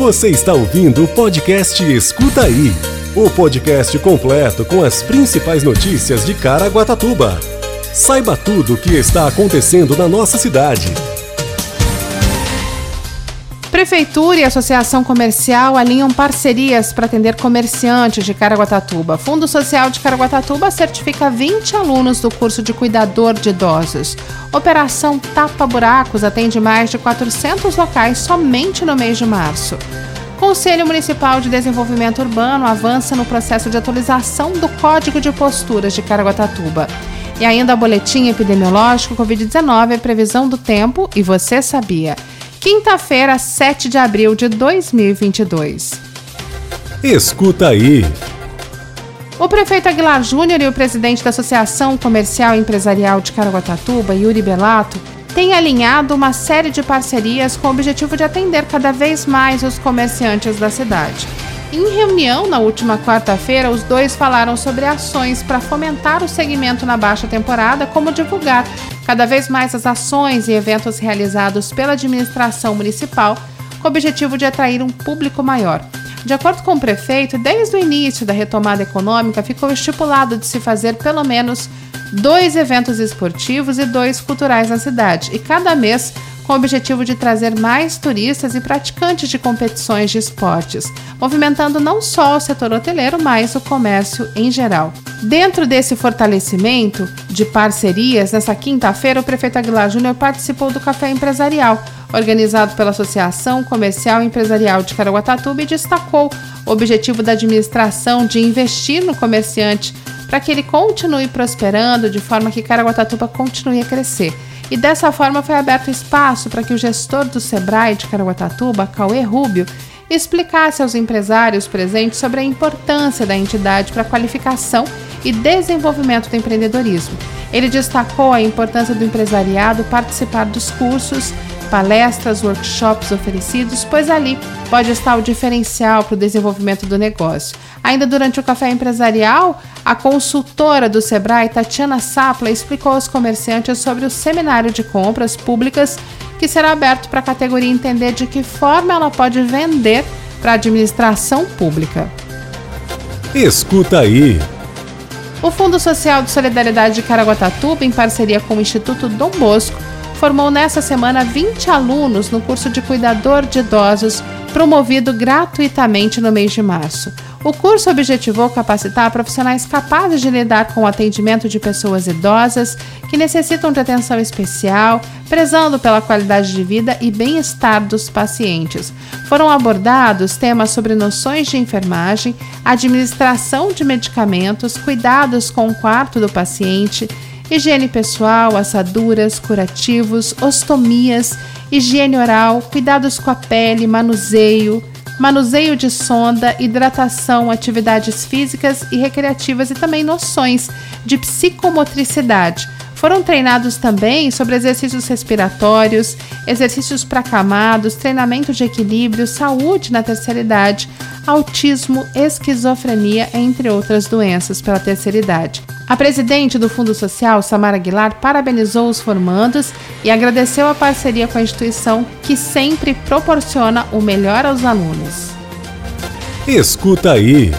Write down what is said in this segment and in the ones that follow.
Você está ouvindo o podcast Escuta Aí o podcast completo com as principais notícias de Caraguatatuba. Saiba tudo o que está acontecendo na nossa cidade. Prefeitura e Associação Comercial alinham parcerias para atender comerciantes de Caraguatatuba. Fundo Social de Caraguatatuba certifica 20 alunos do curso de cuidador de idosos. Operação Tapa Buracos atende mais de 400 locais somente no mês de março. Conselho Municipal de Desenvolvimento Urbano avança no processo de atualização do Código de Posturas de Caraguatatuba. E ainda boletim epidemiológico Covid-19, previsão do tempo e você sabia. Quinta-feira, 7 de abril de 2022. Escuta aí. O prefeito Aguilar Júnior e o presidente da Associação Comercial e Empresarial de Caraguatatuba, Yuri Belato, tem alinhado uma série de parcerias com o objetivo de atender cada vez mais os comerciantes da cidade. Em reunião na última quarta-feira, os dois falaram sobre ações para fomentar o segmento na baixa temporada, como divulgar cada vez mais as ações e eventos realizados pela administração municipal, com o objetivo de atrair um público maior. De acordo com o prefeito, desde o início da retomada econômica ficou estipulado de se fazer pelo menos dois eventos esportivos e dois culturais na cidade, e cada mês com o objetivo de trazer mais turistas e praticantes de competições de esportes, movimentando não só o setor hoteleiro, mas o comércio em geral. Dentro desse fortalecimento de parcerias, nessa quinta-feira, o prefeito Aguilar Júnior participou do Café Empresarial, organizado pela Associação Comercial e Empresarial de Caraguatatuba, e destacou o objetivo da administração de investir no comerciante para que ele continue prosperando de forma que Caraguatatuba continue a crescer. E dessa forma foi aberto espaço para que o gestor do Sebrae de Caraguatatuba, Cauê Rubio, explicasse aos empresários presentes sobre a importância da entidade para a qualificação e desenvolvimento do empreendedorismo. Ele destacou a importância do empresariado participar dos cursos palestras, workshops oferecidos, pois ali pode estar o diferencial para o desenvolvimento do negócio. Ainda durante o café empresarial, a consultora do Sebrae, Tatiana Sapla, explicou aos comerciantes sobre o seminário de compras públicas que será aberto para a categoria entender de que forma ela pode vender para a administração pública. Escuta aí. O Fundo Social de Solidariedade de Caraguatatuba, em parceria com o Instituto Dom Bosco, formou nessa semana 20 alunos no curso de cuidador de idosos, promovido gratuitamente no mês de março. O curso objetivou capacitar profissionais capazes de lidar com o atendimento de pessoas idosas que necessitam de atenção especial, prezando pela qualidade de vida e bem-estar dos pacientes. Foram abordados temas sobre noções de enfermagem, administração de medicamentos, cuidados com o quarto do paciente, higiene pessoal, assaduras, curativos, ostomias, higiene oral, cuidados com a pele, manuseio, manuseio de sonda, hidratação, atividades físicas e recreativas e também noções de psicomotricidade. Foram treinados também sobre exercícios respiratórios, exercícios para camados, treinamento de equilíbrio, saúde na terceira idade, autismo, esquizofrenia, entre outras doenças pela terceira idade. A presidente do Fundo Social, Samara Aguilar, parabenizou os formandos e agradeceu a parceria com a instituição que sempre proporciona o melhor aos alunos. Escuta aí.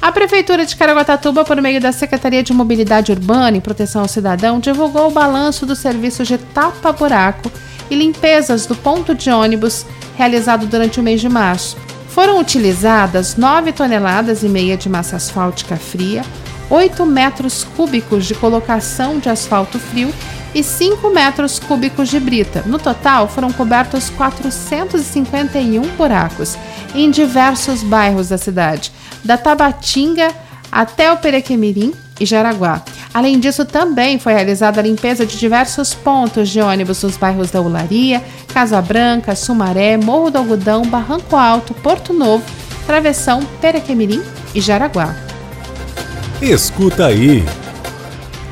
A Prefeitura de Caraguatatuba, por meio da Secretaria de Mobilidade Urbana e Proteção ao Cidadão, divulgou o balanço dos serviços de tapa-buraco e limpezas do ponto de ônibus realizado durante o mês de março. Foram utilizadas 9 toneladas e meia de massa asfáltica fria, 8 metros cúbicos de colocação de asfalto frio e 5 metros cúbicos de brita. No total, foram cobertos 451 buracos em diversos bairros da cidade da Tabatinga até o Perequemirim e Jaraguá. Além disso, também foi realizada a limpeza de diversos pontos de ônibus nos bairros da Ularia, Casa Branca, Sumaré, Morro do Algodão, Barranco Alto, Porto Novo, Travessão, Perequemirim e Jaraguá. Escuta aí.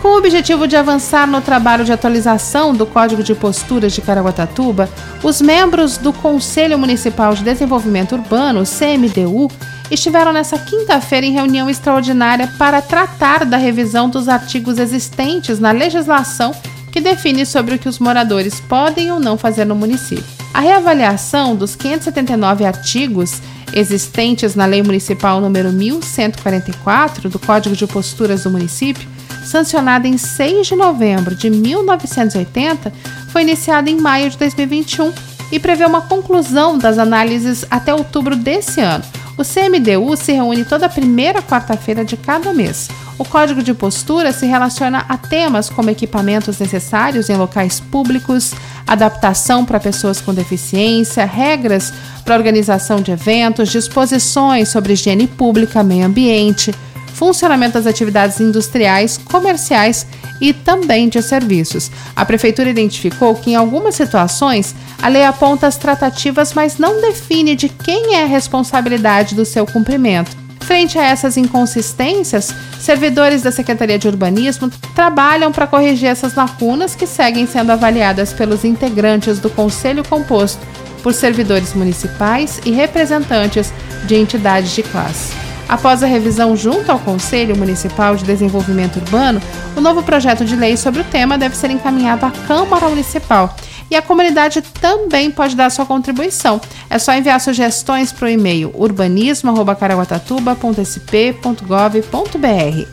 Com o objetivo de avançar no trabalho de atualização do Código de Posturas de Caraguatatuba, os membros do Conselho Municipal de Desenvolvimento Urbano, CMDU, estiveram nessa quinta-feira em reunião extraordinária para tratar da revisão dos artigos existentes na legislação que define sobre o que os moradores podem ou não fazer no município. A reavaliação dos 579 artigos existentes na Lei Municipal número 1144 do Código de Posturas do Município, sancionada em 6 de novembro de 1980, foi iniciada em maio de 2021 e prevê uma conclusão das análises até outubro desse ano. O CMDU se reúne toda primeira quarta-feira de cada mês. O código de postura se relaciona a temas como equipamentos necessários em locais públicos, adaptação para pessoas com deficiência, regras para organização de eventos, disposições sobre higiene pública, meio ambiente, funcionamento das atividades industriais, comerciais e também de serviços. A Prefeitura identificou que, em algumas situações, a lei aponta as tratativas, mas não define de quem é a responsabilidade do seu cumprimento. Frente a essas inconsistências, servidores da Secretaria de Urbanismo trabalham para corrigir essas lacunas que seguem sendo avaliadas pelos integrantes do Conselho composto por servidores municipais e representantes de entidades de classe. Após a revisão junto ao Conselho Municipal de Desenvolvimento Urbano, o novo projeto de lei sobre o tema deve ser encaminhado à Câmara Municipal e a comunidade também pode dar sua contribuição. É só enviar sugestões para o e-mail urbanismo.caraguatatuba.sp.gov.br.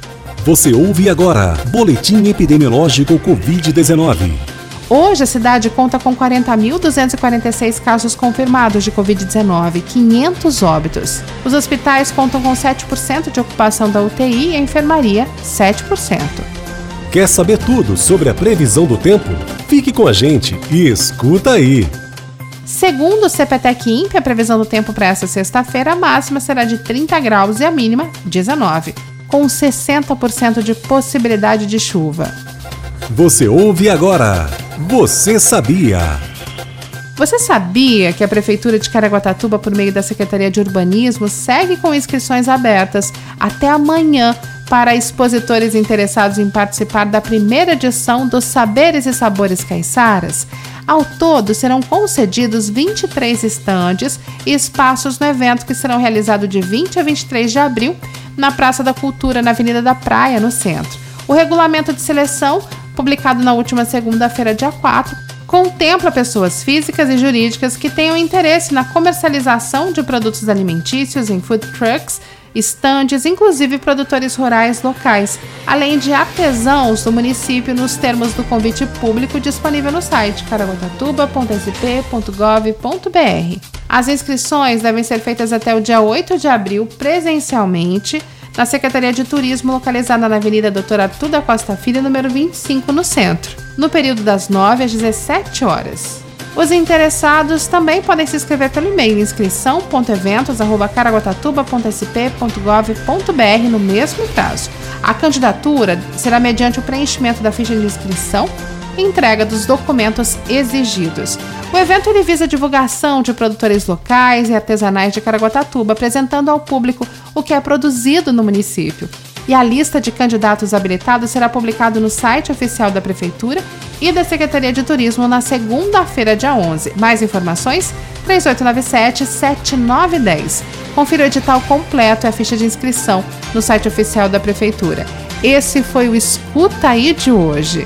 Você ouve agora Boletim Epidemiológico Covid-19. Hoje, a cidade conta com 40.246 casos confirmados de Covid-19, 500 óbitos. Os hospitais contam com 7% de ocupação da UTI e a enfermaria, 7%. Quer saber tudo sobre a previsão do tempo? Fique com a gente e escuta aí! Segundo o CPTEC INPE, a previsão do tempo para essa sexta-feira, a máxima será de 30 graus e a mínima 19, com 60% de possibilidade de chuva. Você ouve agora. Você sabia? Você sabia que a Prefeitura de Caraguatatuba, por meio da Secretaria de Urbanismo, segue com inscrições abertas até amanhã para expositores interessados em participar da primeira edição dos Saberes e Sabores Caiçaras. Ao todo, serão concedidos 23 estandes e espaços no evento que serão realizados de 20 a 23 de abril na Praça da Cultura, na Avenida da Praia, no centro. O regulamento de seleção, publicado na última segunda-feira, dia 4, contempla pessoas físicas e jurídicas que tenham interesse na comercialização de produtos alimentícios em food trucks estandes, inclusive produtores rurais locais, além de artesãos do município nos termos do convite público disponível no site caraguatatuba.sp.gov.br. As inscrições devem ser feitas até o dia 8 de abril presencialmente na Secretaria de Turismo localizada na Avenida Doutor Arthur da Costa Filho, número 25, no centro, no período das 9 às 17 horas. Os interessados também podem se inscrever pelo e-mail inscrição.eventos.caraguatatuba.sp.gov.br no mesmo prazo. A candidatura será mediante o preenchimento da ficha de inscrição e entrega dos documentos exigidos. O evento ele visa a divulgação de produtores locais e artesanais de Caraguatatuba, apresentando ao público o que é produzido no município e a lista de candidatos habilitados será publicado no site oficial da Prefeitura e da Secretaria de Turismo na segunda-feira, dia 11. Mais informações? 3897-7910. Confira o edital completo e a ficha de inscrição no site oficial da Prefeitura. Esse foi o Escuta Aí de hoje.